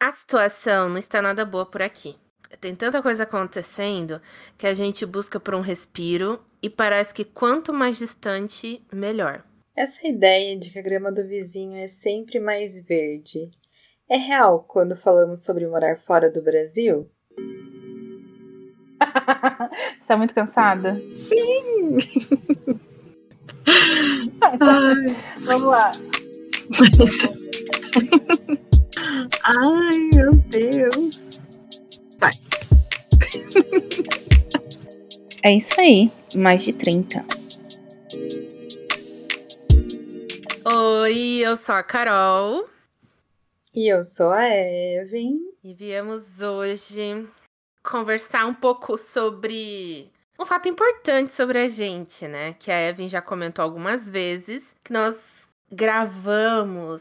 A situação não está nada boa por aqui. Tem tanta coisa acontecendo que a gente busca por um respiro e parece que quanto mais distante, melhor. Essa ideia de que a grama do vizinho é sempre mais verde é real quando falamos sobre morar fora do Brasil? Você tá muito cansada? Sim! Vamos lá. Ai, meu Deus. Vai. É isso aí, mais de 30. Oi, eu sou a Carol. E eu sou a Evan. E viemos hoje conversar um pouco sobre um fato importante sobre a gente, né? Que a Evan já comentou algumas vezes, que nós gravamos,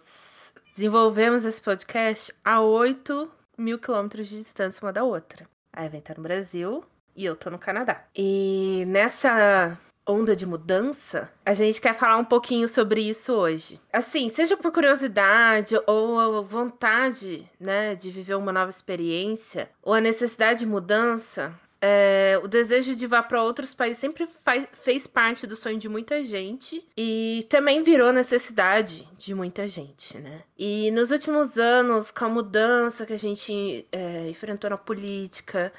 desenvolvemos esse podcast a 8 mil quilômetros de distância uma da outra. A Evan tá no Brasil e eu tô no Canadá. E nessa onda de mudança, a gente quer falar um pouquinho sobre isso hoje. Assim, seja por curiosidade ou vontade, né, de viver uma nova experiência, ou a necessidade de mudança, é, o desejo de ir para outros países sempre faz, fez parte do sonho de muita gente e também virou necessidade de muita gente, né? E nos últimos anos, com a mudança que a gente é, enfrentou na política,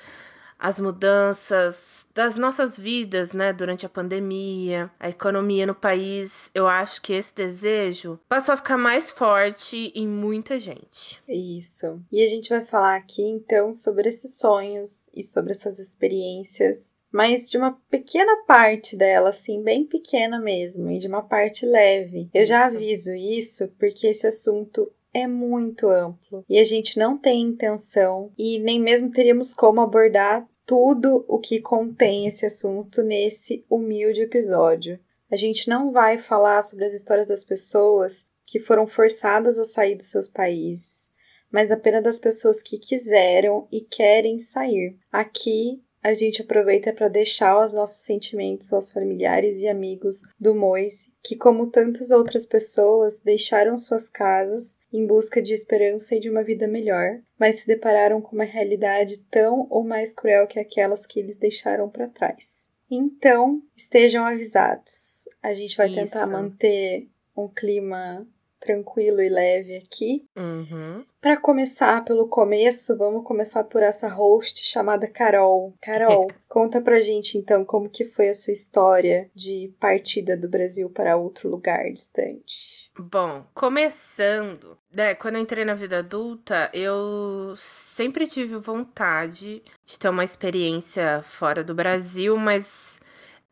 as mudanças das nossas vidas, né, durante a pandemia, a economia no país, eu acho que esse desejo passou a ficar mais forte em muita gente. Isso. E a gente vai falar aqui então sobre esses sonhos e sobre essas experiências mas de uma pequena parte dela, assim, bem pequena mesmo, e de uma parte leve. Eu isso. já aviso isso porque esse assunto é muito amplo e a gente não tem intenção e nem mesmo teríamos como abordar tudo o que contém esse assunto nesse humilde episódio. A gente não vai falar sobre as histórias das pessoas que foram forçadas a sair dos seus países, mas apenas das pessoas que quiseram e querem sair. Aqui a gente aproveita para deixar os nossos sentimentos aos familiares e amigos do Moise, que, como tantas outras pessoas, deixaram suas casas em busca de esperança e de uma vida melhor, mas se depararam com uma realidade tão ou mais cruel que aquelas que eles deixaram para trás. Então, estejam avisados. A gente vai Isso. tentar manter um clima tranquilo e leve aqui. Uhum. Para começar pelo começo, vamos começar por essa host chamada Carol. Carol, conta pra gente então como que foi a sua história de partida do Brasil para outro lugar distante. Bom, começando, né, quando eu entrei na vida adulta, eu sempre tive vontade de ter uma experiência fora do Brasil, mas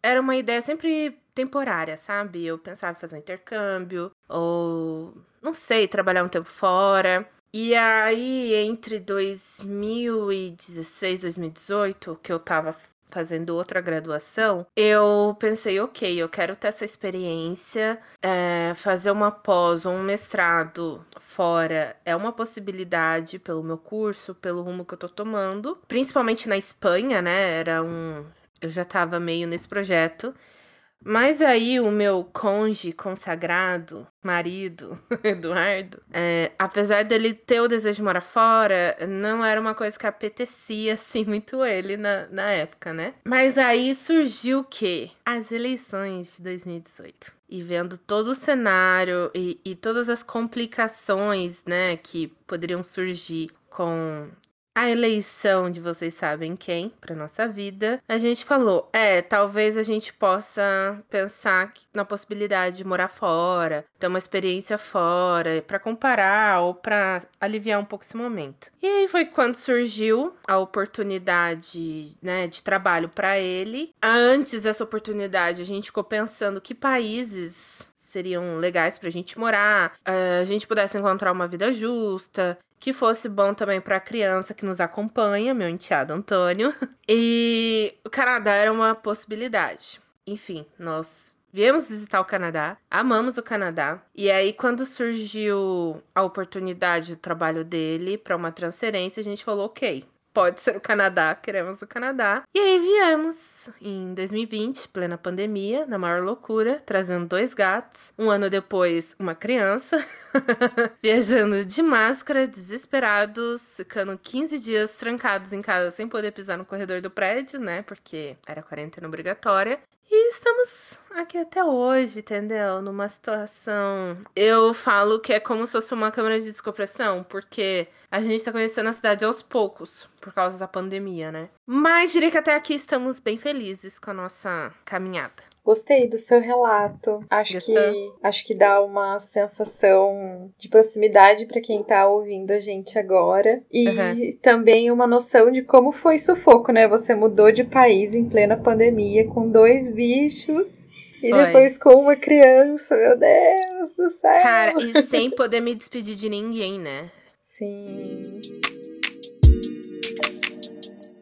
era uma ideia sempre temporária, sabe? Eu pensava em fazer um intercâmbio, ou não sei, trabalhar um tempo fora. E aí, entre 2016 e 2018, que eu tava fazendo outra graduação, eu pensei, ok, eu quero ter essa experiência, é, fazer uma pós ou um mestrado fora é uma possibilidade pelo meu curso, pelo rumo que eu tô tomando, principalmente na Espanha, né? Era um. Eu já tava meio nesse projeto. Mas aí o meu conge consagrado, marido, Eduardo, é, apesar dele ter o desejo de morar fora, não era uma coisa que apetecia assim muito ele na, na época, né? Mas aí surgiu o quê? As eleições de 2018. E vendo todo o cenário e, e todas as complicações, né, que poderiam surgir com a eleição de vocês sabem quem para nossa vida, a gente falou, é, talvez a gente possa pensar na possibilidade de morar fora, ter uma experiência fora, para comparar ou para aliviar um pouco esse momento. E aí foi quando surgiu a oportunidade, né, de trabalho para ele. Antes dessa oportunidade, a gente ficou pensando que países seriam legais pra gente morar, eh, a gente pudesse encontrar uma vida justa, que fosse bom também para a criança que nos acompanha, meu enteado Antônio. E o Canadá era uma possibilidade. Enfim, nós viemos visitar o Canadá, amamos o Canadá. E aí, quando surgiu a oportunidade do trabalho dele para uma transferência, a gente falou: ok, pode ser o Canadá, queremos o Canadá. E aí viemos em 2020, plena pandemia, na maior loucura, trazendo dois gatos. Um ano depois, uma criança. Viajando de máscara, desesperados, ficando 15 dias trancados em casa sem poder pisar no corredor do prédio, né? Porque era quarentena obrigatória. E estamos aqui até hoje, entendeu? Numa situação. Eu falo que é como se fosse uma câmera de descompressão, porque a gente tá conhecendo a cidade aos poucos, por causa da pandemia, né? Mas diria que até aqui estamos bem felizes com a nossa caminhada. Gostei do seu relato. Acho que acho que dá uma sensação de proximidade para quem tá ouvindo a gente agora e uhum. também uma noção de como foi sufoco, né? Você mudou de país em plena pandemia com dois bichos e Foi. depois com uma criança, meu Deus do céu. Cara, e sem poder me despedir de ninguém, né? Sim.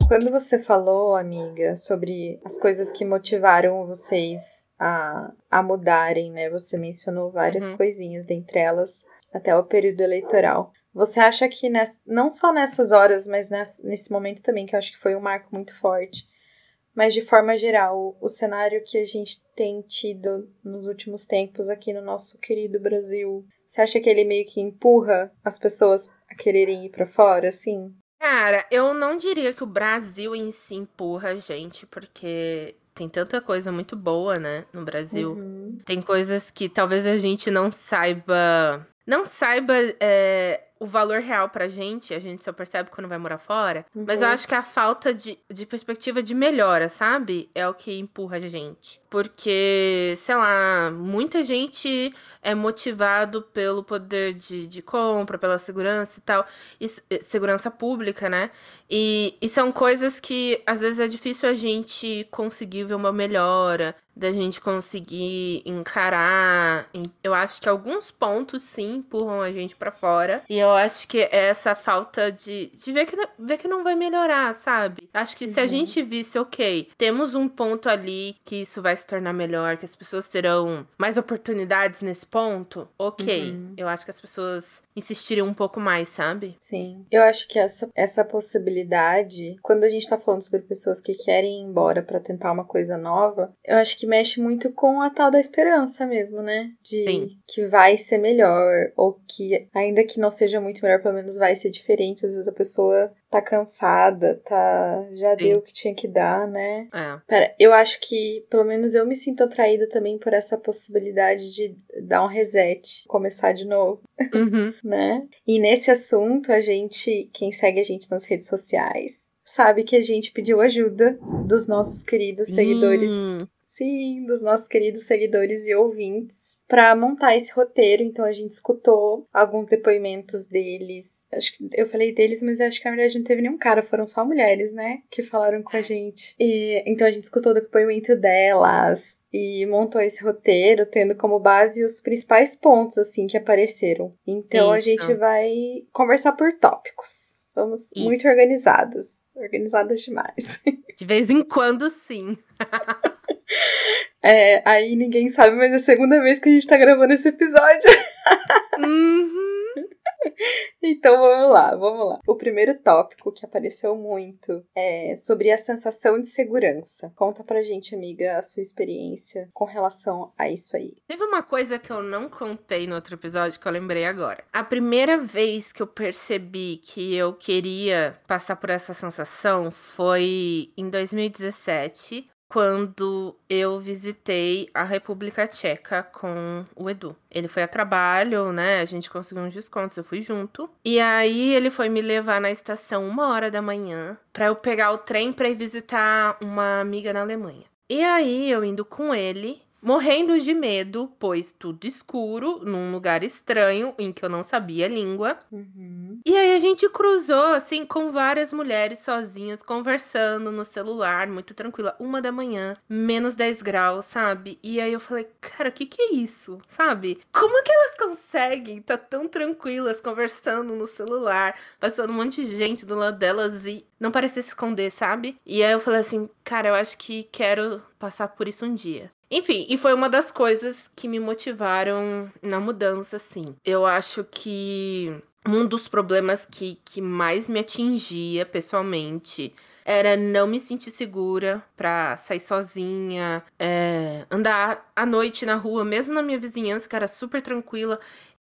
Quando você falou, amiga, sobre as coisas que motivaram vocês a, a mudarem, né? Você mencionou várias uhum. coisinhas, dentre elas até o período eleitoral. Você acha que nessa, não só nessas horas, mas nessa, nesse momento também, que eu acho que foi um marco muito forte, mas de forma geral, o cenário que a gente tem tido nos últimos tempos aqui no nosso querido Brasil, você acha que ele meio que empurra as pessoas a quererem ir para fora, assim? Cara, eu não diria que o Brasil em si empurra a gente, porque tem tanta coisa muito boa, né, no Brasil. Uhum. Tem coisas que talvez a gente não saiba. Não saiba é, o valor real pra gente, a gente só percebe quando vai morar fora. Uhum. Mas eu acho que a falta de, de perspectiva de melhora, sabe? É o que empurra a gente. Porque, sei lá, muita gente é motivado pelo poder de, de compra, pela segurança e tal. E, segurança pública, né? E, e são coisas que às vezes é difícil a gente conseguir ver uma melhora da gente conseguir encarar. Eu acho que alguns pontos sim empurram a gente para fora. E eu acho que é essa falta de, de ver, que, ver que não vai melhorar, sabe? Acho que uhum. se a uhum. gente visse, ok, temos um ponto ali que isso vai se tornar melhor, que as pessoas terão mais oportunidades nesse ponto, ok. Uhum. Eu acho que as pessoas insistiriam um pouco mais, sabe? Sim. Eu acho que essa, essa possibilidade, quando a gente tá falando sobre pessoas que querem ir embora para tentar uma coisa nova, eu acho que mexe muito com a tal da esperança mesmo, né? De Sim. que vai ser melhor, ou que, ainda que não seja muito melhor, pelo menos vai ser diferente. Às vezes a pessoa tá cansada, tá. Já Sim. deu o que tinha que dar, né? É. Pera, eu acho que, pelo menos eu me sinto atraída também por essa possibilidade de dar um reset, começar de novo. Uhum. né? E nesse assunto, a gente, quem segue a gente nas redes sociais, sabe que a gente pediu ajuda dos nossos queridos seguidores hum. Sim, dos nossos queridos seguidores e ouvintes para montar esse roteiro. Então a gente escutou alguns depoimentos deles. Acho que eu falei deles, mas eu acho que na verdade não teve nenhum cara, foram só mulheres, né, que falaram com a gente. E então a gente escutou o depoimento delas e montou esse roteiro tendo como base os principais pontos assim que apareceram. Então Isso. a gente vai conversar por tópicos. Vamos Isso. muito organizadas, organizadas demais. De vez em quando, sim. É, aí ninguém sabe, mas é a segunda vez que a gente tá gravando esse episódio. Uhum. então vamos lá, vamos lá. O primeiro tópico que apareceu muito é sobre a sensação de segurança. Conta pra gente, amiga, a sua experiência com relação a isso aí. Teve uma coisa que eu não contei no outro episódio que eu lembrei agora. A primeira vez que eu percebi que eu queria passar por essa sensação foi em 2017, quando eu visitei a República Tcheca com o Edu. Ele foi a trabalho, né? A gente conseguiu uns descontos, eu fui junto. E aí ele foi me levar na estação uma hora da manhã para eu pegar o trem para ir visitar uma amiga na Alemanha. E aí eu indo com ele, morrendo de medo, pois tudo escuro, num lugar estranho em que eu não sabia a língua. Uhum. E aí a gente cruzou, assim, com várias mulheres sozinhas, conversando no celular, muito tranquila. Uma da manhã, menos 10 graus, sabe? E aí eu falei, cara, o que que é isso? Sabe? Como que elas conseguem estar tá tão tranquilas conversando no celular, passando um monte de gente do lado delas e não parecer se esconder, sabe? E aí eu falei assim, cara, eu acho que quero passar por isso um dia. Enfim, e foi uma das coisas que me motivaram na mudança, assim. Eu acho que um dos problemas que, que mais me atingia pessoalmente era não me sentir segura pra sair sozinha, é, andar à noite na rua, mesmo na minha vizinhança, que era super tranquila.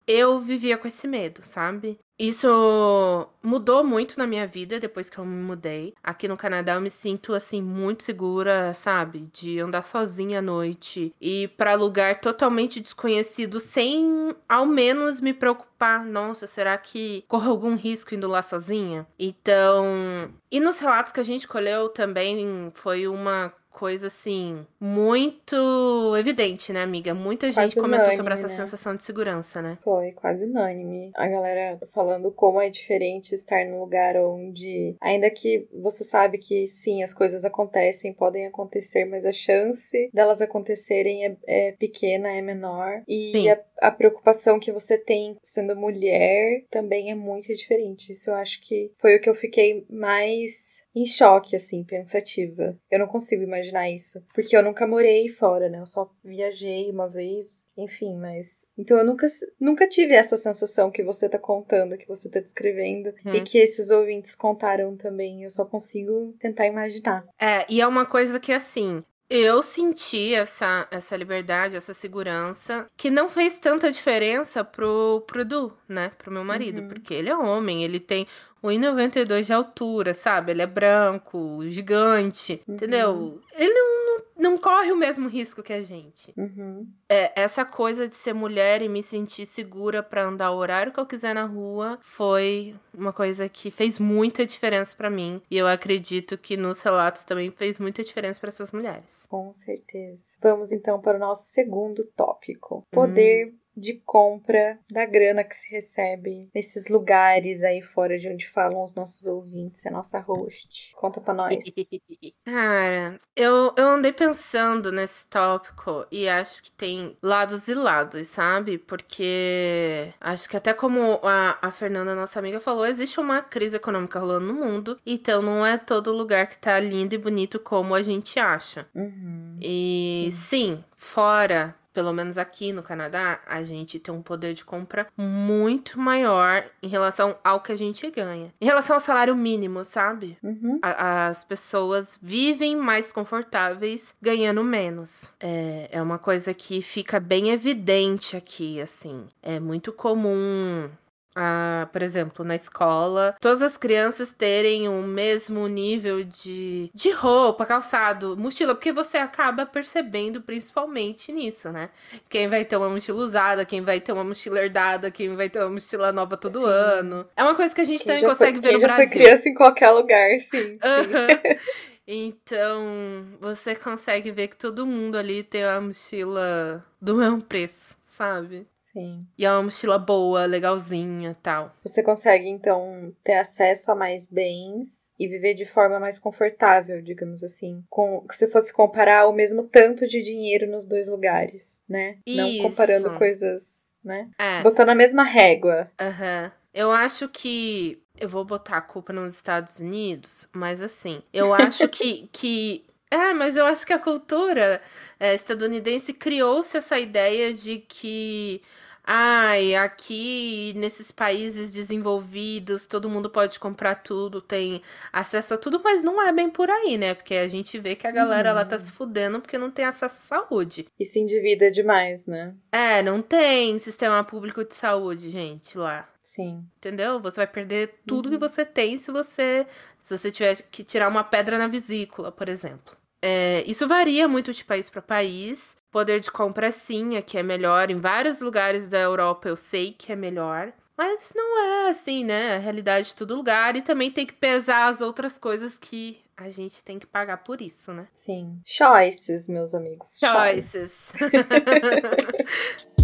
Eu vivia com esse medo, sabe? Isso mudou muito na minha vida depois que eu me mudei. Aqui no Canadá eu me sinto assim muito segura, sabe, de andar sozinha à noite e para lugar totalmente desconhecido sem ao menos me preocupar, nossa, será que corro algum risco indo lá sozinha? Então, e nos relatos que a gente colheu também foi uma coisa assim muito evidente, né, amiga? Muita gente Quase comentou unânime, sobre essa né? sensação de segurança, né? Foi quase unânime. A galera falando como é diferente estar num lugar onde, ainda que você sabe que sim, as coisas acontecem, podem acontecer, mas a chance delas acontecerem é, é pequena, é menor. E Sim. a, a preocupação que você tem sendo mulher também é muito diferente. Isso eu acho que foi o que eu fiquei mais em choque, assim, pensativa. Eu não consigo imaginar isso. Porque eu nunca morei fora, né? Eu só viajei uma vez, enfim, mas. Então eu nunca, nunca tive essa sensação que você tá contando, que você tá descrevendo, Uhum. e que esses ouvintes contaram também. Eu só consigo tentar imaginar. É, e é uma coisa que assim. Eu senti essa, essa liberdade, essa segurança, que não fez tanta diferença pro, pro Edu, né? Pro meu marido. Uhum. Porque ele é homem, ele tem 1,92 de altura, sabe? Ele é branco, gigante, Uhum. entendeu? Ele não, não, não corre o mesmo risco que a gente. Uhum. É, essa coisa de ser mulher e me sentir segura pra andar o horário que eu quiser na rua foi uma coisa que fez muita diferença pra mim. E eu acredito que nos relatos também fez muita diferença pra essas mulheres. Com certeza. Vamos então para o nosso segundo tópico: poder de compra da grana que se recebe nesses lugares aí fora de onde falam os nossos ouvintes, a nossa host. Conta pra nós. Cara, eu, eu andei pensando nesse tópico e acho que tem lados e lados, sabe? Porque acho que até como a, a Fernanda, nossa amiga, falou, existe uma crise econômica rolando no mundo, então não é todo lugar que tá lindo e bonito como a gente acha. Uhum. E sim, fora, pelo menos aqui no Canadá, a gente tem um poder de compra muito maior em relação ao que a gente ganha. Em relação ao salário mínimo, sabe? Uhum. A- as pessoas vivem mais confortáveis ganhando menos. É, é uma coisa que fica bem evidente aqui, assim. É muito comum. Ah, por exemplo, na escola, todas as crianças terem o mesmo nível de, de roupa, calçado, mochila, porque você acaba percebendo principalmente nisso, né? Quem vai ter uma mochila usada, quem vai ter uma mochila herdada, quem vai ter uma mochila nova todo Sim. ano. É uma coisa que a gente Quem também consegue foi, ver no já Brasil. foi criança em qualquer lugar, sim. sim. Então, você consegue ver que todo mundo ali tem uma mochila do mesmo preço, sabe? Sim. E é uma mochila boa, legalzinha e tal. Você consegue, então, ter acesso a mais bens e viver de forma mais confortável, digamos assim. Com, se fosse comparar o mesmo tanto de dinheiro nos dois lugares, né? Não Isso. comparando coisas, né? É, Botando a mesma régua. aham. Eu acho que. Eu vou botar a culpa nos Estados Unidos, mas assim, eu acho que. que é, mas eu acho que a cultura é, estadunidense criou-se essa ideia de que. Ai, aqui nesses países desenvolvidos, todo mundo pode comprar tudo, tem acesso a tudo, mas não é bem por aí, né? Porque a gente vê que a galera ela tá se fudendo porque não tem acesso à saúde. E se endivida demais, né? É, não tem sistema público de saúde, gente, lá. Sim. Entendeu? Você vai perder tudo Uhum. que você tem se você se você tiver que tirar uma pedra na vesícula, por exemplo. É, isso varia muito de país para país. Poder de compra, sim, aqui é melhor. Em vários lugares da Europa eu sei que é melhor. Mas não é assim, né? A realidade de todo lugar. E também tem que pesar as outras coisas que a gente tem que pagar por isso, né? Sim. Choices, meus amigos. Choices.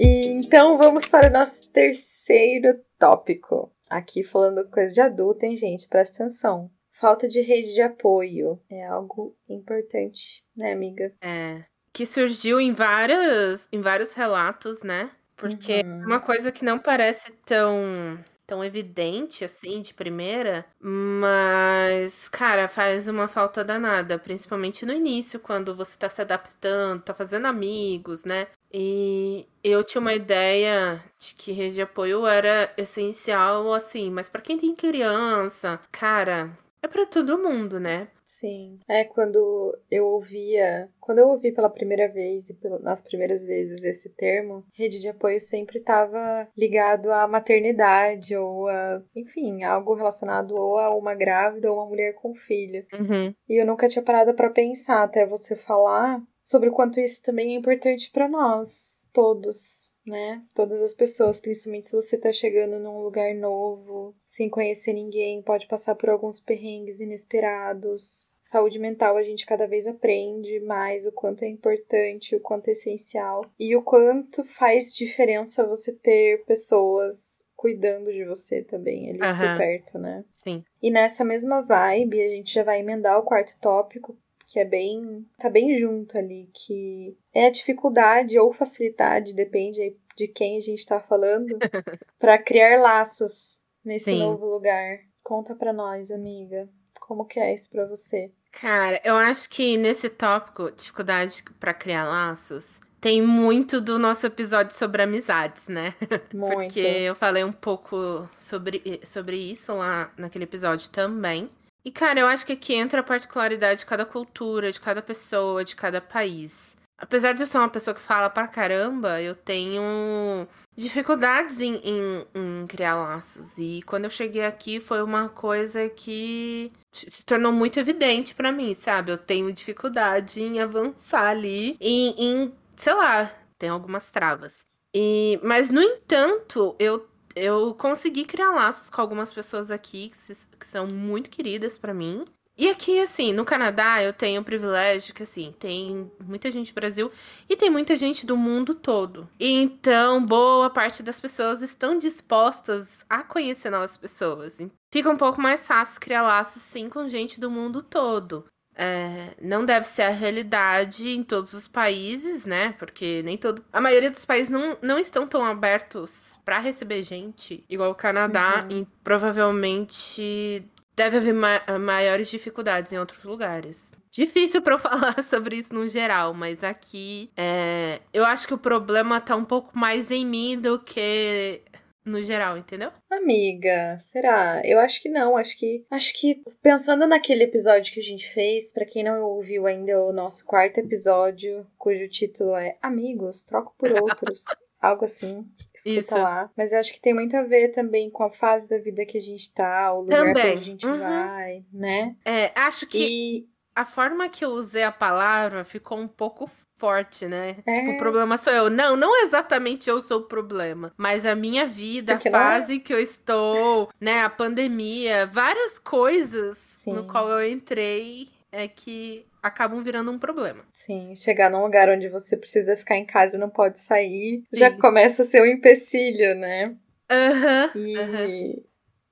E então vamos para o nosso terceiro tópico. Aqui falando coisa de adulto, hein, gente? Presta atenção. Falta de rede de apoio é algo importante, né, amiga? É. Que surgiu em vários, em vários relatos, né? Porque Uhum. é uma coisa que não parece tão, tão evidente assim de primeira, mas, cara, faz uma falta danada, principalmente no início, quando você tá se adaptando, tá fazendo amigos, né? E eu tinha uma ideia de que rede de apoio era essencial, assim, mas para quem tem criança, cara, é para todo mundo, né? Sim. É quando eu ouvia, quando eu ouvi pela primeira vez e nas primeiras vezes esse termo, rede de apoio sempre estava ligado à maternidade ou a, enfim, algo relacionado ou a uma grávida ou uma mulher com filho. Uhum. E eu nunca tinha parado para pensar até você falar sobre o quanto isso também é importante para nós todos, né? Todas as pessoas, principalmente se você tá chegando num lugar novo, sem conhecer ninguém, pode passar por alguns perrengues inesperados. Saúde mental a gente cada vez aprende mais o quanto é importante, o quanto é essencial e o quanto faz diferença você ter pessoas cuidando de você também ali Aham. por perto, né? Sim. E nessa mesma vibe, a gente já vai emendar o quarto tópico, que é bem. tá bem junto ali, que é a dificuldade ou facilidade, depende de quem a gente tá falando, para criar laços nesse Sim. novo lugar. Conta pra nós, amiga. Como que é isso pra você? Cara, eu acho que nesse tópico, dificuldade pra criar laços, tem muito do nosso episódio sobre amizades, né? Muito. Porque eu falei um pouco sobre, sobre isso lá naquele episódio também. E, cara, eu acho que aqui entra a particularidade de cada cultura, de cada pessoa, de cada país. Apesar de eu ser uma pessoa que fala pra caramba, eu tenho dificuldades em, em- em criar laços. E quando eu cheguei aqui foi uma coisa que se tornou muito evidente pra mim, sabe? Eu tenho dificuldade em avançar ali, em, em sei lá, tem algumas travas. E, mas, no entanto, eu eu consegui criar laços com algumas pessoas aqui que, se- que são muito queridas pra mim. E aqui, assim, no Canadá, eu tenho o privilégio que, assim, tem muita gente do Brasil e tem muita gente do mundo todo. Então, boa parte das pessoas estão dispostas a conhecer novas pessoas. Fica um pouco mais fácil criar laços, sim, com gente do mundo todo. É, não deve ser a realidade em todos os países, né? Porque nem todo. A maioria dos países não, não estão tão abertos pra receber gente, igual o Canadá, Uhum. e provavelmente deve haver ma- maiores dificuldades em outros lugares. Difícil pra eu falar sobre isso no geral, mas aqui é, eu acho que o problema tá um pouco mais em mim do que no geral, entendeu? Amiga, será? Eu acho que não, acho que acho que pensando naquele episódio que a gente fez, pra quem não ouviu ainda o nosso quarto episódio, cujo título é Amigos, troco por outros, algo assim. Escuta Isso. lá. Mas eu acho que tem muito a ver também com a fase da vida que a gente tá, o lugar Também. onde a gente Uhum. vai, né? É, acho que E a forma que eu usei a palavra ficou um pouco forte, né? É. Tipo, o problema sou eu. Não, não exatamente eu sou o problema, mas a minha vida, Porque a não é? fase que eu estou, né, a pandemia, várias coisas Sim. no qual eu entrei é que acabam virando um problema. Sim, chegar num lugar onde você precisa ficar em casa e não pode sair, já Sim. começa a ser um empecilho, né? Aham. E, Aham.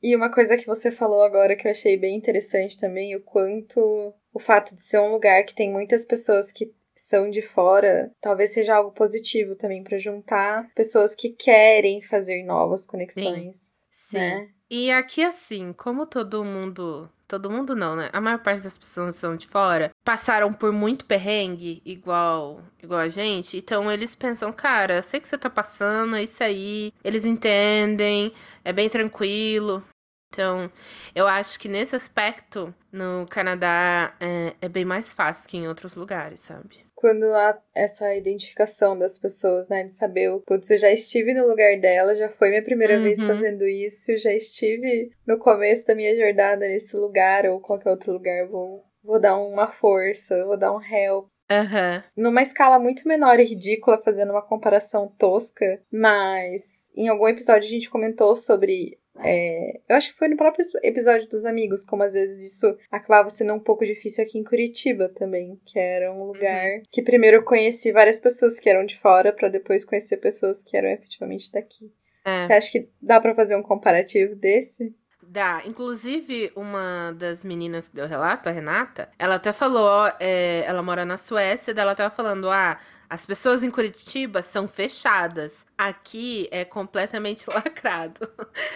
e uma coisa que você falou agora que eu achei bem interessante também, o quanto o fato de ser um lugar que tem muitas pessoas que são de fora, talvez seja algo positivo também pra juntar pessoas que querem fazer novas conexões, Sim. né? E aqui, assim, como todo mundo. Todo mundo não, né? A maior parte das pessoas são de fora passaram por muito perrengue, igual, igual a gente. Então eles pensam, cara, sei que você tá passando, é isso aí. Eles entendem, é bem tranquilo. Então, eu acho que nesse aspecto, no Canadá, é, é bem mais fácil que em outros lugares, sabe? Quando há essa identificação das pessoas, né? De saber, putz, eu já estive no lugar dela, já foi minha primeira vez Uhum. fazendo isso, já estive no começo da minha jornada nesse lugar ou qualquer outro lugar, vou, vou dar uma força, vou dar um help. Aham. Numa escala muito menor e ridícula, fazendo uma comparação tosca, mas em algum episódio a gente comentou sobre. É, eu acho que foi no próprio episódio dos amigos, como às vezes isso acabava sendo um pouco difícil aqui em Curitiba também, que era um lugar que primeiro eu conheci várias pessoas que eram de fora, pra depois conhecer pessoas que eram efetivamente daqui. É. Você acha que dá pra fazer um comparativo desse? Dá. Inclusive, uma das meninas que deu relato, a Renata, ela até falou, é, ela mora na Suécia, ela tava falando, ah, as pessoas em Curitiba são fechadas. Aqui é completamente lacrado.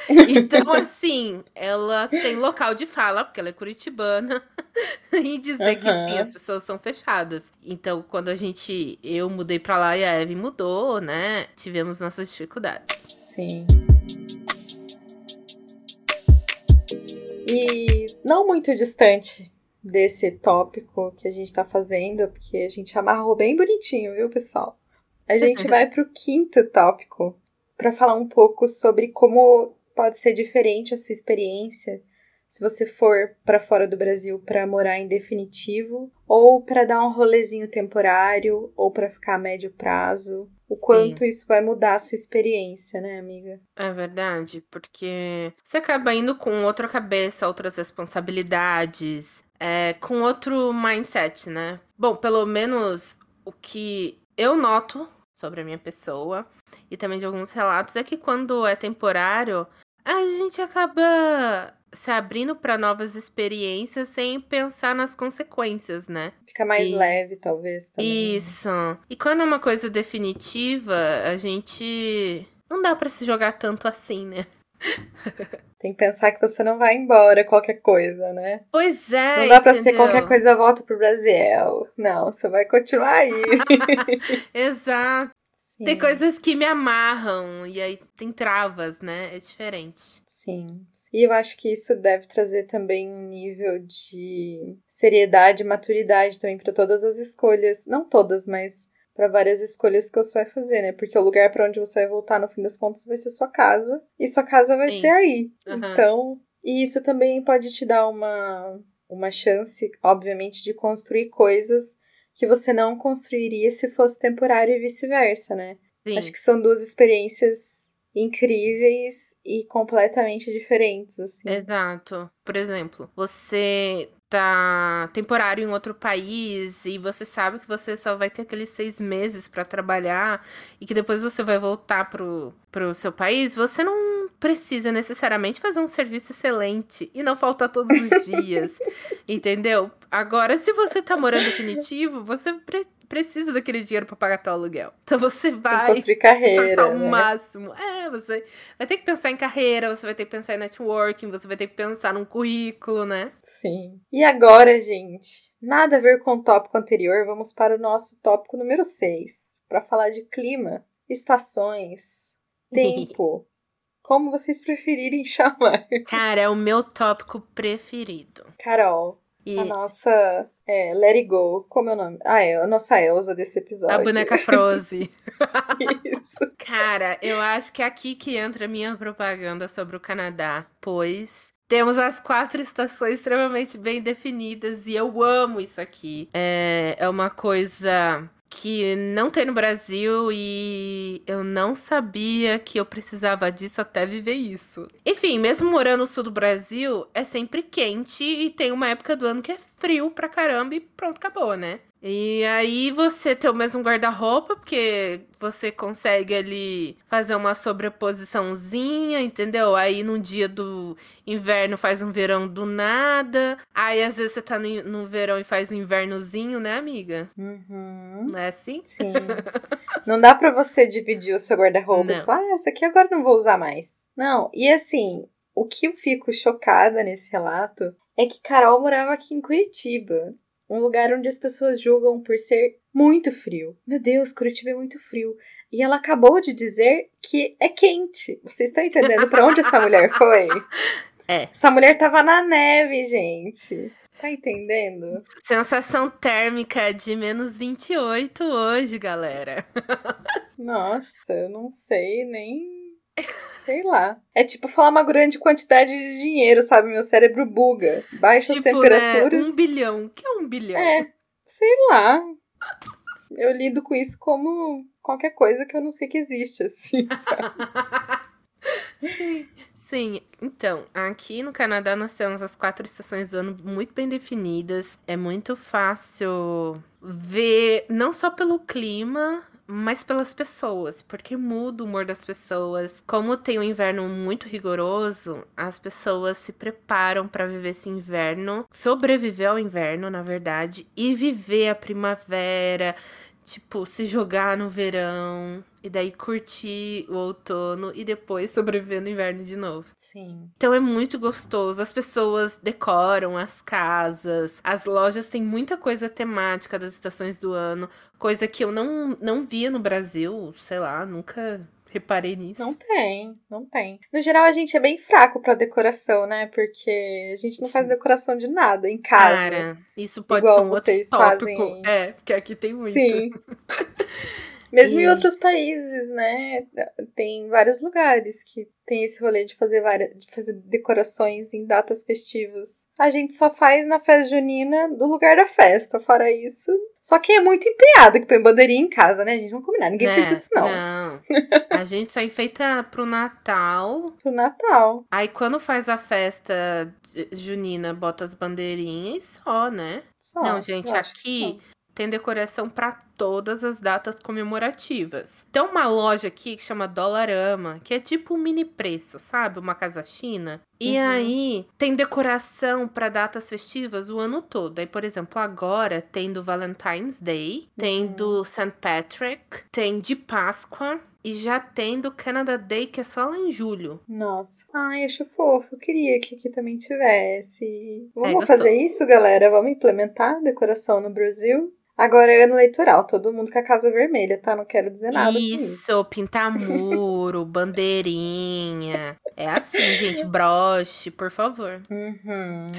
Então, assim, ela tem local de fala, porque ela é curitibana, e dizer uhum. que sim, as pessoas são fechadas. Então, quando a gente. Eu mudei pra lá e a Eve mudou, né? Tivemos nossas dificuldades. Sim. E não muito distante desse tópico que a gente tá fazendo, porque a gente amarrou bem bonitinho, viu, pessoal? A gente vai pro quinto tópico para falar um pouco sobre como pode ser diferente a sua experiência se você for para fora do Brasil para morar em definitivo ou para dar um rolezinho temporário ou para ficar a médio prazo. O quanto Sim. isso vai mudar a sua experiência, né, amiga? É verdade, porque você acaba indo com outra cabeça, outras responsabilidades, é, com outro mindset, né? Bom, pelo menos o que eu noto sobre a minha pessoa e também de alguns relatos é que quando é temporário, a gente acaba se abrindo para novas experiências sem pensar nas consequências, né? Fica mais e... leve, talvez. Também. Né? Isso. E quando é uma coisa definitiva, a gente não dá para se jogar tanto assim, né? Tem que pensar que você não vai embora qualquer coisa, né? Pois é. Não dá pra entendeu? ser qualquer coisa volta pro Brasil. Não, você vai continuar aí. Exato. Sim. Tem coisas que me amarram e aí tem travas, né? É diferente. Sim. E eu acho que isso deve trazer também um nível de seriedade e maturidade também para todas as escolhas. Não todas, mas para várias escolhas que você vai fazer, né? Porque o lugar para onde você vai voltar no fim das contas vai ser sua casa e sua casa vai Sim. ser aí. Uhum. Então, e isso também pode te dar uma uma chance, obviamente, de construir coisas que você não construiria se fosse temporário e vice-versa, né? Sim. Acho que são duas experiências incríveis e completamente diferentes, assim. Exato. Por exemplo, você tá temporário em outro país e você sabe que você só vai ter aqueles seis meses para trabalhar e que depois você vai voltar pro, pro seu país, você não precisa necessariamente fazer um serviço excelente e não faltar todos os dias, entendeu? Agora, se você tá morando definitivo, você pre precisa daquele dinheiro para pagar teu aluguel. Então você vai carreira, o né? máximo. É, você vai ter que pensar em carreira, você vai ter que pensar em networking, você vai ter que pensar num currículo, né? Sim. E agora, gente, nada a ver com o tópico anterior, vamos para o nosso tópico número 6, para falar de clima, estações, tempo. Como vocês preferirem chamar. Cara, é o meu tópico preferido. Carol, e... A nossa é, Let It Go, como é o nome? Ah, é a nossa Elsa desse episódio. A boneca Froze. Isso. Cara, eu acho que é aqui que entra a minha propaganda sobre o Canadá, pois temos as quatro estações extremamente bem definidas e eu amo isso aqui. É, é uma coisa que não tem no Brasil e eu não sabia que eu precisava disso até viver isso. Enfim, mesmo morando no sul do Brasil, é sempre quente e tem uma época do ano que é frio pra caramba e pronto, acabou, né? E aí você tem o mesmo guarda-roupa, porque você consegue ali fazer uma sobreposiçãozinha, entendeu? Aí num dia do inverno faz um verão do nada. Aí às vezes você tá no, no verão e faz um invernozinho, né, amiga? Uhum. Não é assim? Sim. não dá para você dividir o seu guarda-roupa e falar, ah, essa aqui agora não vou usar mais. Não, e assim, o que eu fico chocada nesse relato é que Carol morava aqui em Curitiba um lugar onde as pessoas julgam por ser muito frio. Meu Deus, Curitiba é muito frio. E ela acabou de dizer que é quente. Vocês estão entendendo para onde essa mulher foi? É. Essa mulher tava na neve, gente. Tá entendendo? Sensação térmica de menos 28 hoje, galera. Nossa, eu não sei nem Sei lá. É tipo falar uma grande quantidade de dinheiro, sabe? Meu cérebro buga. Baixas tipo, temperaturas. Né? Um bilhão. O que é um bilhão? É, sei lá. Eu lido com isso como qualquer coisa que eu não sei que existe, assim, sabe? Sim. Sim, então, aqui no Canadá nós temos as quatro estações do ano muito bem definidas. É muito fácil ver, não só pelo clima, mas pelas pessoas, porque muda o humor das pessoas. Como tem um inverno muito rigoroso, as pessoas se preparam para viver esse inverno, sobreviver ao inverno, na verdade, e viver a primavera, tipo, se jogar no verão e daí curtir o outono e depois sobreviver no inverno de novo. Sim. Então é muito gostoso. As pessoas decoram as casas, as lojas têm muita coisa temática das estações do ano, coisa que eu não, não via no Brasil, sei lá, nunca reparei nisso. Não tem, não tem. No geral, a gente é bem fraco pra decoração, né? Porque a gente não faz decoração de nada em casa. Cara, isso pode Igual ser um outro vocês tópico. fazem. É, porque aqui tem muito. Sim. Mesmo E- em outros países, né? Tem vários lugares que tem esse rolê de fazer várias, de fazer decorações em datas festivas. A gente só faz na festa junina do lugar da festa, fora isso. Só quem é muito empenhado que põe bandeirinha em casa, né? A gente não combinar, ninguém Né? fez isso não. Não. A gente só enfeita pro Natal. Pro Natal. Aí quando faz a festa junina, bota as bandeirinhas e só, né? Só. Não, gente, aqui. Tem decoração pra todas as datas comemorativas. Tem uma loja aqui que chama Dollarama, que é tipo um mini preço, sabe? Uma casa china. E Uhum. aí tem decoração pra datas festivas o ano todo. Aí, por exemplo, agora tem do Valentine's Day, tem Uhum. do St. Patrick, tem de Páscoa e já tem do Canada Day, que é só lá em julho. Nossa. Ai, acho fofo. Eu queria que aqui também tivesse. Vamos É, fazer isso, galera? Vamos implementar decoração no Brasil? Agora é ano eleitoral, todo mundo com a casa vermelha, tá? Não quero dizer nada isso. Isso, pintar muro, bandeirinha. É assim, gente, broche, por favor. Uhum.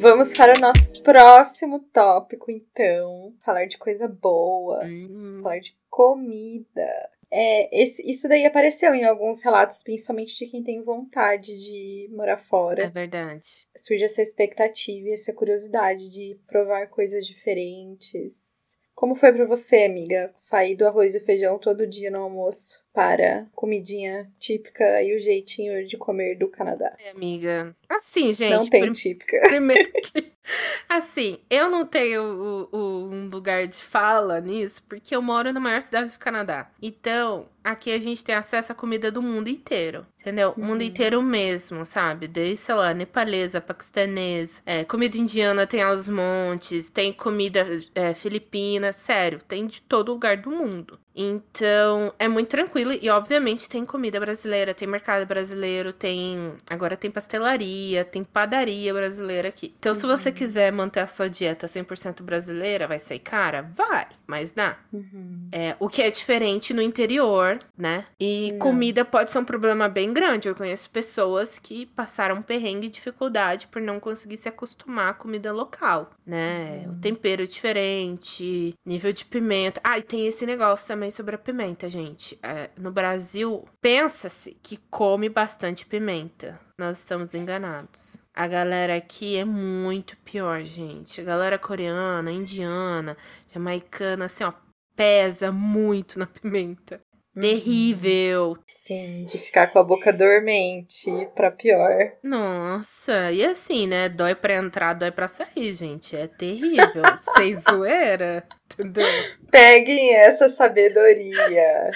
Vamos para o nosso próximo tópico, então. Falar de coisa boa, Hum, falar de comida. É, esse, isso daí apareceu em alguns relatos, principalmente de quem tem vontade de morar é fora. verdade. Surge essa expectativa e essa curiosidade de provar coisas diferentes. Como foi pra você, amiga, sair do arroz e feijão todo dia no almoço para comidinha típica e o jeitinho de comer do Canadá? É, amiga. Assim, gente. Não tem prim- típica. Primeiro que. Assim, eu não tenho o- o- um lugar de fala nisso, porque eu moro na maior cidade do Canadá. Então, aqui a gente tem acesso à comida do mundo inteiro. Entendeu? O mundo Uhum. inteiro mesmo, sabe? Desde, sei lá, nepalesa, paquistanesa, é, comida indiana tem aos montes, tem comida é, filipina, sério, tem de todo lugar do mundo. Então, é muito tranquilo e, obviamente, tem comida brasileira, tem mercado brasileiro, tem. Agora tem pastelaria, tem padaria brasileira aqui. Então, se você quiser manter a sua dieta 100% brasileira, vai sair cara? Vai, mas dá. Uhum. É, o que é diferente no interior, né? E Não. comida pode ser um problema bem grande. Eu conheço pessoas que passaram perrengue e dificuldade por não conseguir se acostumar à comida local, né? O tempero é diferente, nível de pimenta. Ah, e tem esse negócio também sobre a pimenta, gente. É, no Brasil, pensa-se que come bastante pimenta. Nós estamos enganados. A galera aqui é muito pior, gente. A galera coreana, indiana, jamaicana, assim, ó, pesa muito na pimenta. Terrível. Sim, de ficar com a boca dormente pra pior. Nossa, e assim, né? Dói pra entrar, dói pra sair, gente. É terrível. Sem zoeira, entendeu? Peguem essa sabedoria.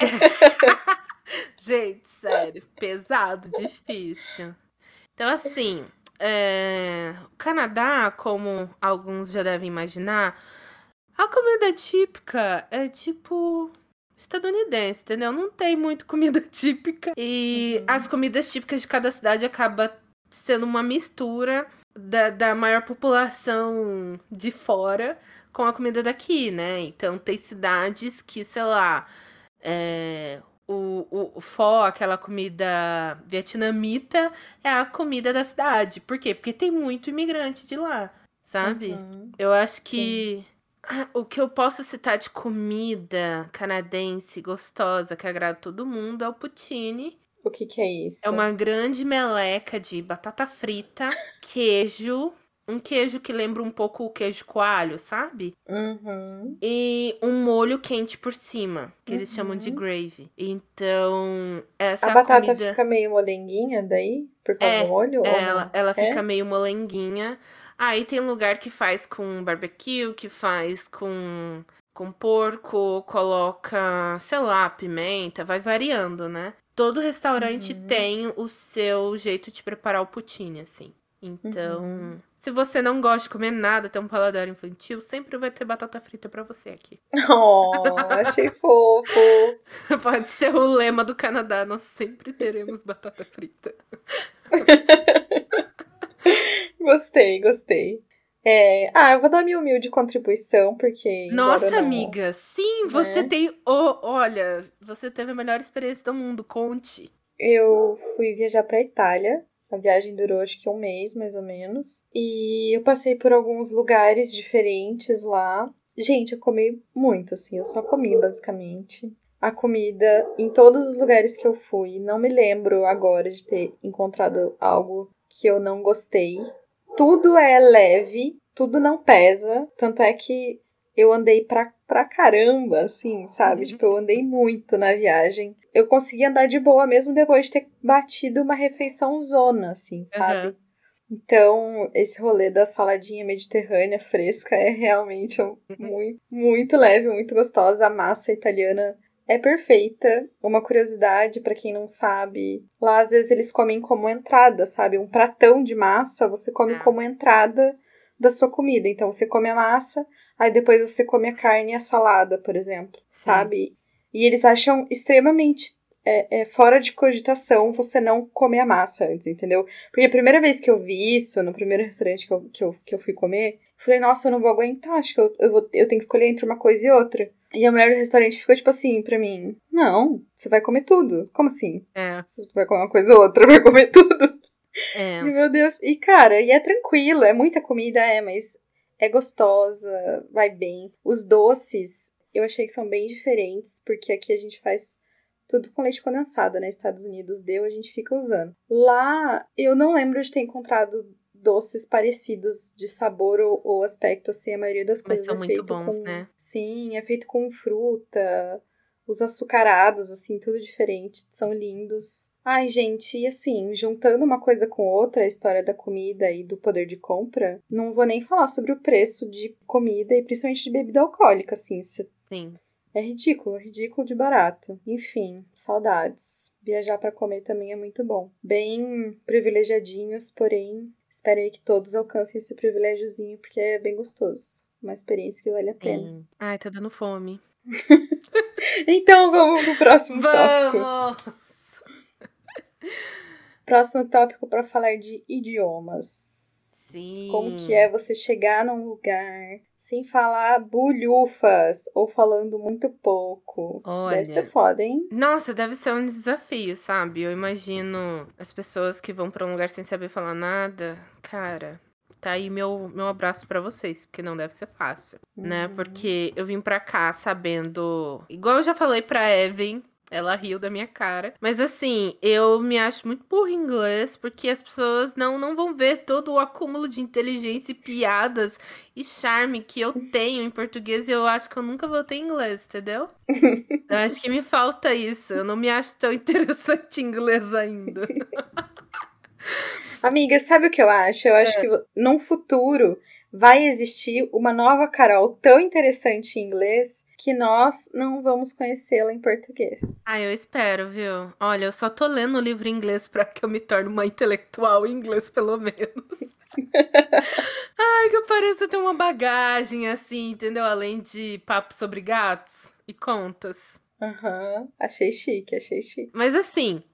Gente, sério, pesado, difícil. Então, assim, é, o Canadá, como alguns já devem imaginar, a comida típica é tipo estadunidense, entendeu? Não tem muito comida típica. E Uhum. as comidas típicas de cada cidade acaba sendo uma mistura da, da maior população de fora com a comida daqui, né? Então tem cidades que, sei lá, é, o, o, pho, aquela comida vietnamita, é a comida da cidade. Por quê? Porque tem muito imigrante de lá, sabe? Uhum. Eu acho que ah, o que eu posso citar de comida canadense gostosa que agrada todo mundo é o poutine. O que que é isso? É uma grande meleca de batata frita, queijo, um queijo que lembra um pouco o queijo coalho, sabe? Uhum. E um molho quente por cima, que eles chamam de Uhum. gravy. Então, essa A é a batata comida. fica meio molenguinha daí? Por causa É, do molho? ou Ela, ela É? fica meio molenguinha. Aí tem lugar que faz com barbecue, que faz com, com porco, coloca, sei lá, pimenta, vai variando, né? Todo restaurante Uhum. tem o seu jeito de preparar o poutine, assim. Então, Uhum. se você não gosta de comer nada, tem um paladar infantil, sempre vai ter batata frita pra você aqui. Oh, achei fofo. Pode ser o lema do Canadá, nós sempre teremos batata frita. Gostei, gostei. É, ah, eu vou dar minha humilde contribuição, porque. Nossa, não- amiga, sim, você Né? tem. o olha, você teve a melhor experiência do mundo, conte. Eu fui viajar pra Itália. A viagem durou acho que um mês, mais ou menos. E eu passei por alguns lugares diferentes lá. Gente, eu comi muito, assim. Eu só comi, basicamente. A comida em todos os lugares que eu fui. Não me lembro agora de ter encontrado algo que eu não gostei. Tudo é leve, tudo não pesa. Tanto é que eu andei pra, pra caramba, assim, sabe? Uhum. Tipo, eu andei muito na viagem. Eu consegui andar de boa mesmo depois de ter batido uma refeição zona, assim, sabe? Aham. Então, esse rolê da saladinha mediterrânea fresca é realmente um- muito, muito leve, muito gostosa. A massa italiana é perfeita. Uma curiosidade pra quem não sabe, lá às vezes eles comem como entrada, sabe? Um pratão de massa você come Ah. como entrada da sua comida. Então você come a massa, aí depois você come a carne e a salada, por exemplo, Sim. sabe? E eles acham extremamente é, é, fora de cogitação você não comer a massa antes, entendeu? Porque a primeira vez que eu vi isso, no primeiro restaurante que eu, que eu, que eu fui comer, eu falei, nossa, eu não vou aguentar, acho que eu, eu, vou, eu tenho que escolher entre uma coisa e outra. E a mulher do restaurante ficou tipo assim pra mim: Não, você vai comer tudo. Como assim? É, Você vai comer uma coisa ou outra, vai comer tudo. é. E meu Deus, e cara, e é tranquilo, é muita comida, é, mas é gostosa, vai bem. Os doces, eu achei que são bem diferentes, porque aqui a gente faz tudo com leite condensado, né? Estados Unidos deu, a gente fica usando. Lá, eu não lembro de ter encontrado doces parecidos de sabor ou, ou aspecto, assim, a maioria das Mas coisas são é muito bons, com... né? Sim, é feito com fruta, os açucarados, assim, tudo diferente, são lindos. Ai, gente, e assim, juntando uma coisa com outra, a história da comida e do poder de compra, não vou nem falar sobre o preço de comida e principalmente de bebida alcoólica, assim, se- Sim. é ridículo, ridículo de barato. Enfim, saudades. Viajar pra comer também é muito bom. Bem privilegiadinhos, porém, espero aí que todos alcancem esse privilégiozinho, porque é bem gostoso. Uma experiência que vale a pena. Sim. Ai, tá dando fome. Então vamos pro próximo tópico. Vamos! Próximo tópico para falar de idiomas. Sim. Como que é você chegar num lugar sem falar bulhufas ou falando muito pouco? Olha. Deve ser foda, hein? Nossa, deve ser um desafio, sabe? Eu imagino as pessoas que vão pra um lugar sem saber falar nada. Cara, tá aí meu, meu abraço pra vocês, porque não deve ser fácil, né? Uhum. Porque eu vim pra cá sabendo. Igual eu já falei pra Evan. Ela riu da minha cara. Mas assim, eu me acho muito burra em inglês, porque as pessoas não, não vão ver todo o acúmulo de inteligência e piadas e charme que eu tenho em português e eu acho que eu nunca vou ter em inglês, entendeu? Eu acho que me falta isso. Eu não me acho tão interessante em inglês ainda. Amiga, sabe o que eu acho? Eu acho que num futuro vai existir uma nova Carol tão interessante em inglês que nós não vamos conhecê-la em português. Ah, eu espero, viu? Olha, eu só tô lendo o livro em inglês pra que eu me torne uma intelectual em inglês, pelo menos. Ai, que eu pareça ter uma bagagem assim, entendeu? Além de papo sobre gatos e contas. Aham, achei chique, achei chique. Mas assim,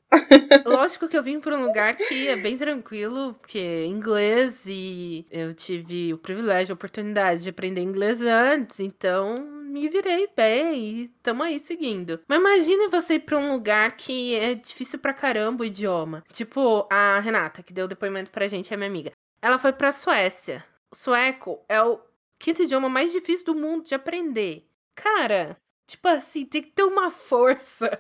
lógico que eu vim pra um lugar que é bem tranquilo, porque é inglês e eu tive o privilégio, a oportunidade de aprender inglês antes, então me virei bem e tamo aí seguindo. Mas imagine você ir pra um lugar que é difícil pra caramba o idioma. Tipo, a Renata, que deu depoimento pra gente, é minha amiga. Ela foi pra Suécia. O sueco é o quinto idioma mais difícil do mundo de aprender. Cara, tipo assim, tem que ter uma força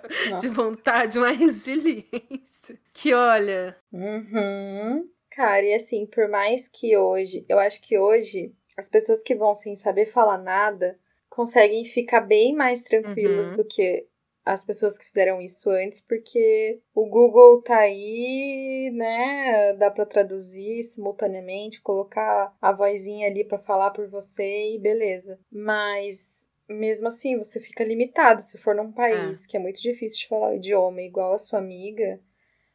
de Nossa. vontade, uma resiliência. Que olha, Uhum. cara, e assim, por mais que hoje, eu acho que hoje as pessoas que vão sem saber falar nada conseguem ficar bem mais tranquilas Uhum. do que as pessoas que fizeram isso antes, porque o Google tá aí, né? Dá pra traduzir simultaneamente, colocar a vozinha ali pra falar por você e beleza. Mas mesmo assim, você fica limitado se for num país que é muito difícil de falar o idioma igual a sua amiga,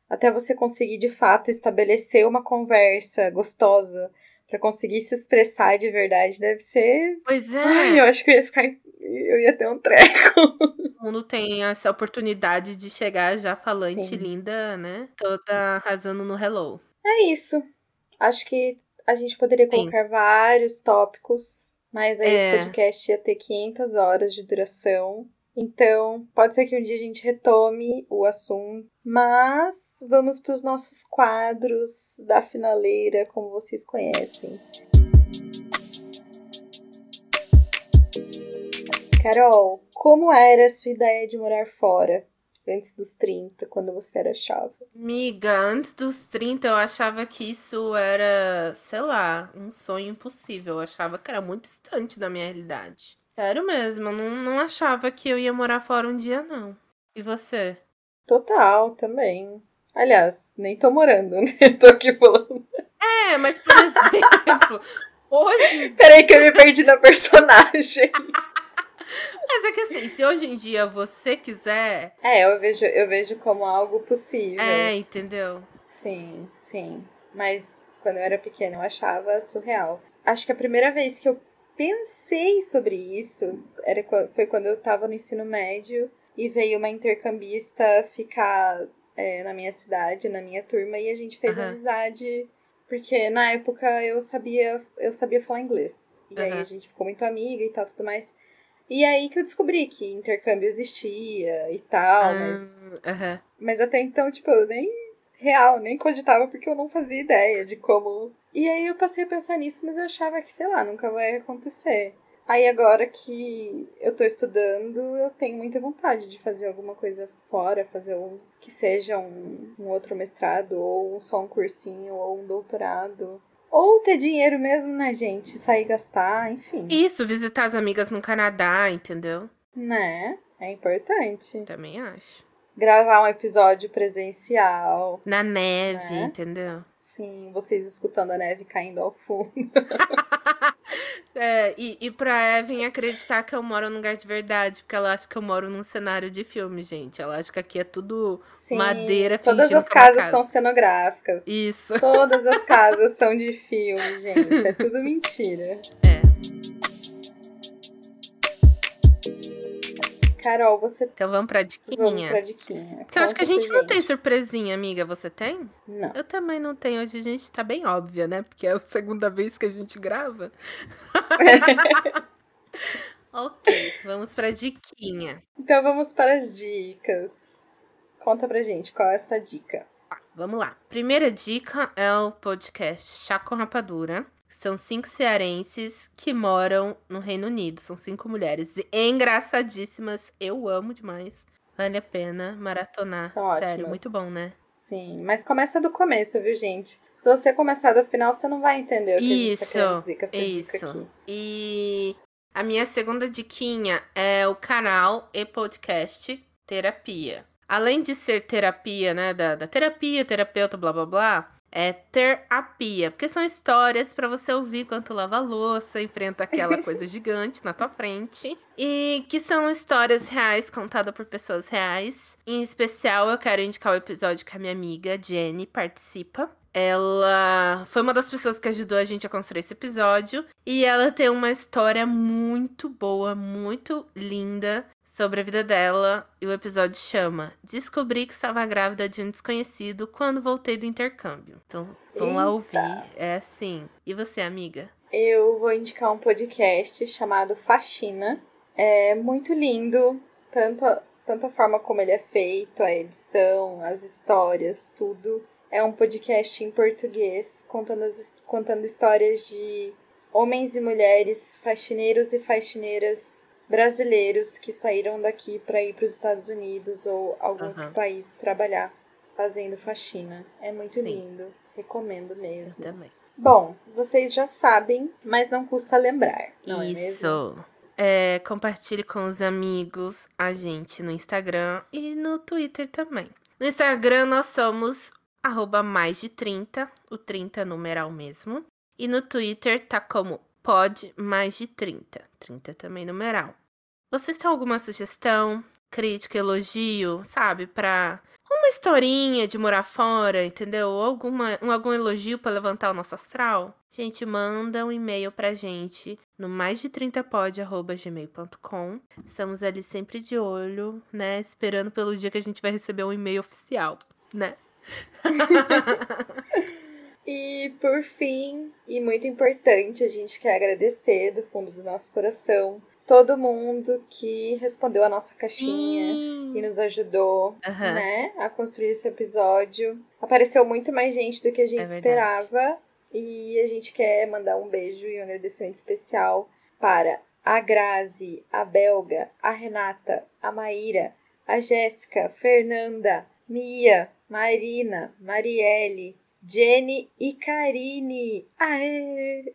até você conseguir de fato estabelecer uma conversa gostosa pra conseguir se expressar de verdade, deve ser. Pois é. Ai, eu acho que eu ia ficar. Eu ia ter um treco. O mundo tem essa oportunidade de chegar já falante, Sim. linda, né? Toda arrasando no hello. É isso. Acho que a gente poderia Sim. colocar vários tópicos, mas aí esse É. podcast ia ter 500 horas de duração. Então, pode ser que um dia a gente retome o assunto. Mas vamos para os nossos quadros da finaleira, como vocês conhecem. Carol, como era a sua ideia de morar fora antes dos 30, quando você era chave? Miga, antes dos 30 eu achava que isso era, sei lá, um sonho impossível. Eu achava que era muito distante da minha realidade. Sério mesmo, eu não, não achava que eu ia morar fora um dia, não. E você? Total, também. Aliás, nem tô morando, né? tô aqui falando. É, mas por exemplo, hoje. Peraí que eu me perdi na personagem. Mas é que assim, se hoje em dia você quiser. É, eu vejo, eu vejo como algo possível. É, entendeu? Sim, sim. Mas quando eu era pequena eu achava surreal. Acho que a primeira vez que eu pensei sobre isso era, foi quando eu tava no ensino médio e veio uma intercambista ficar é, na minha cidade, na minha turma, e a gente fez Aham. amizade, porque na época eu sabia, eu sabia falar inglês. E aí Aham. a gente ficou muito amiga e tal, tudo mais. E aí que eu descobri que intercâmbio existia e tal, mas Ah, aham. mas até então, tipo, eu nem real, nem cogitava porque eu não fazia ideia de como. E aí eu passei a pensar nisso, mas eu achava que, sei lá, nunca vai acontecer. Aí agora que eu tô estudando, eu tenho muita vontade de fazer alguma coisa fora, fazer um que seja um, um outro mestrado, ou só um cursinho, ou um doutorado. Ou ter dinheiro mesmo, né, gente? Sair gastar, enfim. Isso, visitar as amigas no Canadá, entendeu? Né? É importante. Também acho. Gravar um episódio presencial. Na neve, Né? entendeu? Sim, vocês escutando a neve caindo ao fundo. É, e, e pra Evan acreditar que eu moro num lugar de verdade, porque ela acha que eu moro num cenário de filme, gente. Ela acha que aqui é tudo Sim, madeira Todas as é casas casa. são cenográficas. Isso. Todas as casas são de filme, gente. É tudo mentira. É. Carol, você. Então vamos pra Vamos diquinha. pra diquinha. Porque eu acho que a gente pra não tem surpresinha, amiga. Você tem? Não. Eu também não tenho. Hoje a gente tá bem óbvia, né? Porque é a segunda vez que a gente grava. ok, vamos pra diquinha. Então vamos para as dicas. Conta pra gente qual é a sua dica. Tá, vamos lá. Primeira dica é o podcast Chá com Rapadura. São cinco cearenses que moram no Reino Unido. São cinco mulheres engraçadíssimas. Eu amo demais. Vale a pena maratonar. São Sério, ótimas. muito bom, né? Sim, mas começa do começo, viu, gente? Se você começar do final, você não vai entender o que a gente tá Isso, querendo dizer com essa dica Isso. aqui. E a minha segunda diquinha é o canal e podcast Terapia. Além de ser terapia, né, da, da terapia, terapeuta, blá blá blá, é terapia, porque são histórias pra você ouvir enquanto lava a louça, enfrenta aquela coisa gigante na tua frente, e que são histórias reais contadas por pessoas reais. Em especial, eu quero indicar o episódio que a minha amiga Jenny participa. Ela foi uma das pessoas que ajudou a gente a construir esse episódio. E ela tem uma história muito boa, muito linda sobre a vida dela. E o episódio chama Descobri que estava grávida de um desconhecido quando voltei do intercâmbio. Então, vamos lá Eita. ouvir. É assim. E você, amiga? Eu vou indicar um podcast chamado Faxina. É muito lindo, tanto a, tanto a forma como ele é feito, a edição, as histórias, tudo. É um podcast em português, contando, as, contando histórias de homens e mulheres, faxineiros e faxineiras brasileiros que saíram daqui para ir para os Estados Unidos ou algum Aham. outro país trabalhar fazendo faxina. É muito Sim. lindo. Recomendo mesmo. Eu também. Bom, vocês já sabem, mas não custa lembrar. Não é? Isso. É, compartilhe com os amigos a gente no Instagram e no Twitter também. No Instagram nós somos arroba mais de 30, o 30 é numeral mesmo. E no Twitter tá como pod mais de 30, 30 também numeral. Vocês têm alguma sugestão, crítica, elogio, sabe, pra uma historinha de morar fora, entendeu? Alguma, um, algum elogio pra levantar o nosso astral? Gente, manda um e-mail pra gente no mais de 30pod@gmail.com. Estamos ali sempre de olho, né, esperando pelo dia que a gente vai receber um e-mail oficial, né? E por fim, e muito importante, a gente quer agradecer do fundo do nosso coração todo mundo que respondeu a nossa caixinha Sim. e nos ajudou, Aham. né, a construir esse episódio. Apareceu muito mais gente do que a gente É esperava e a gente quer mandar um beijo e um agradecimento especial para a Grazi, a Belga, a Renata, a Maíra, a Jéssica, Fernanda, Mia, Marina, Marielle, Jenny e Karine. Aê!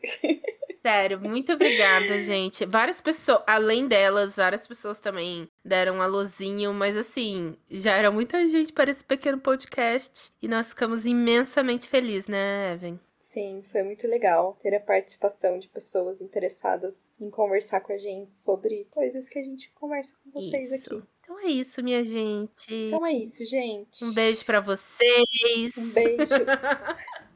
Sério, muito obrigada, gente. Várias pessoas, além delas, várias pessoas também deram um alôzinho, mas assim, já era muita gente para esse pequeno podcast e nós ficamos imensamente felizes, né, Evan? Sim, foi muito legal ter a participação de pessoas interessadas em conversar com a gente sobre coisas que a gente conversa com vocês Isso. aqui. Então é isso, minha gente. Então é isso, gente. Um beijo pra vocês. Um beijo.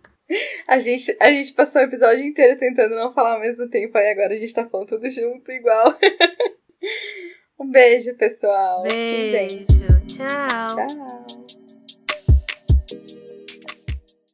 A gente, a gente passou o episódio inteiro tentando não falar ao mesmo tempo, aí agora a gente tá falando tudo junto, igual. um beijo, pessoal. Beijo. Gente. Tchau. Tchau.